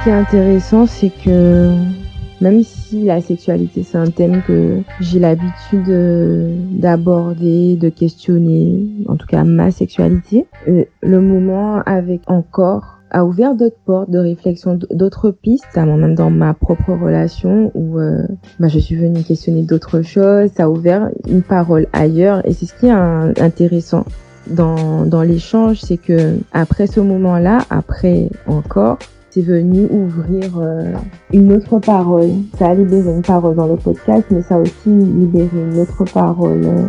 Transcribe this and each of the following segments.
Ce qui est intéressant, c'est que même si la sexualité c'est un thème que j'ai l'habitude euh, d'aborder, de questionner, en tout cas ma sexualité, euh, le moment avec encore a ouvert d'autres portes de réflexion, d'autres pistes, notamment même dans ma propre relation où euh, bah, je suis venue questionner d'autres choses, ça a ouvert une parole ailleurs et c'est ce qui est intéressant dans, dans l'échange, c'est que après ce moment-là, après encore, c'est venu ouvrir euh, une autre parole. Ça a libéré une parole dans le podcast, mais ça a aussi libéré une autre parole euh,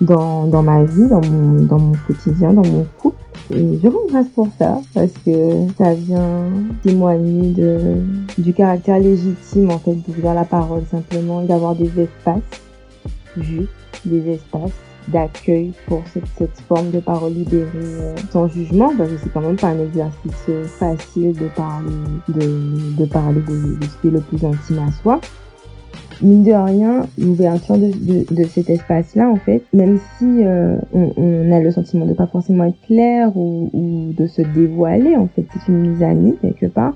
dans, dans ma vie, dans mon, dans mon quotidien, dans mon couple. Et je grâce pour ça, parce que ça vient témoigner de, du caractère légitime, en fait, d'ouvrir la parole simplement d'avoir des espaces justes, des espaces d'accueil pour cette, cette, forme de parole libérée euh, sans jugement parce que c'est quand même pas un exercice euh, facile de parler de, de parler de, de, ce qui est le plus intime à soi. Mine de rien l'ouverture de, de, de, cet espace là en fait même si euh, on, on, a le sentiment de pas forcément être clair ou, ou de se dévoiler en fait c'est une mise à nu quelque part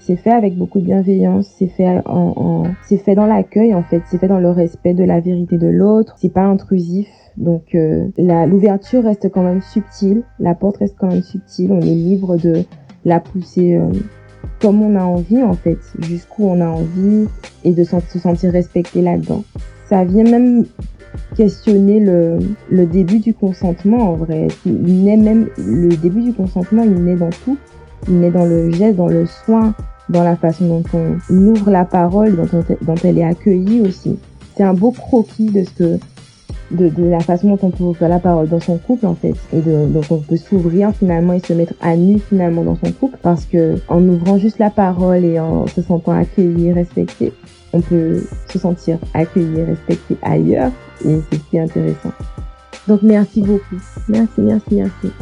c'est fait avec beaucoup de bienveillance, c'est fait en, c'est fait dans l'accueil en fait, c'est fait dans le respect de la vérité de l'autre, c'est pas intrusif, donc euh, l'ouverture reste quand même subtile, la porte reste quand même subtile, on est libre de la pousser euh, comme on a envie en fait, jusqu'où on a envie et de se sentir respecté là-dedans. Ça vient même questionner le, le début du consentement en vrai. Il naît même le début du consentement, il naît dans tout. Il naît dans le geste, dans le soin, dans la façon dont on ouvre la parole, dont, elle est accueillie aussi. C'est un beau croquis de ce que de, la façon dont on peut ouvrir la parole dans son couple en fait. Et donc on peut s'ouvrir finalement et se mettre à nu finalement dans son couple parce que en ouvrant juste la parole et en se sentant accueilli respecté on peut se sentir accueilli respecté ailleurs et c'est ce qui est intéressant. Donc merci beaucoup. Merci merci merci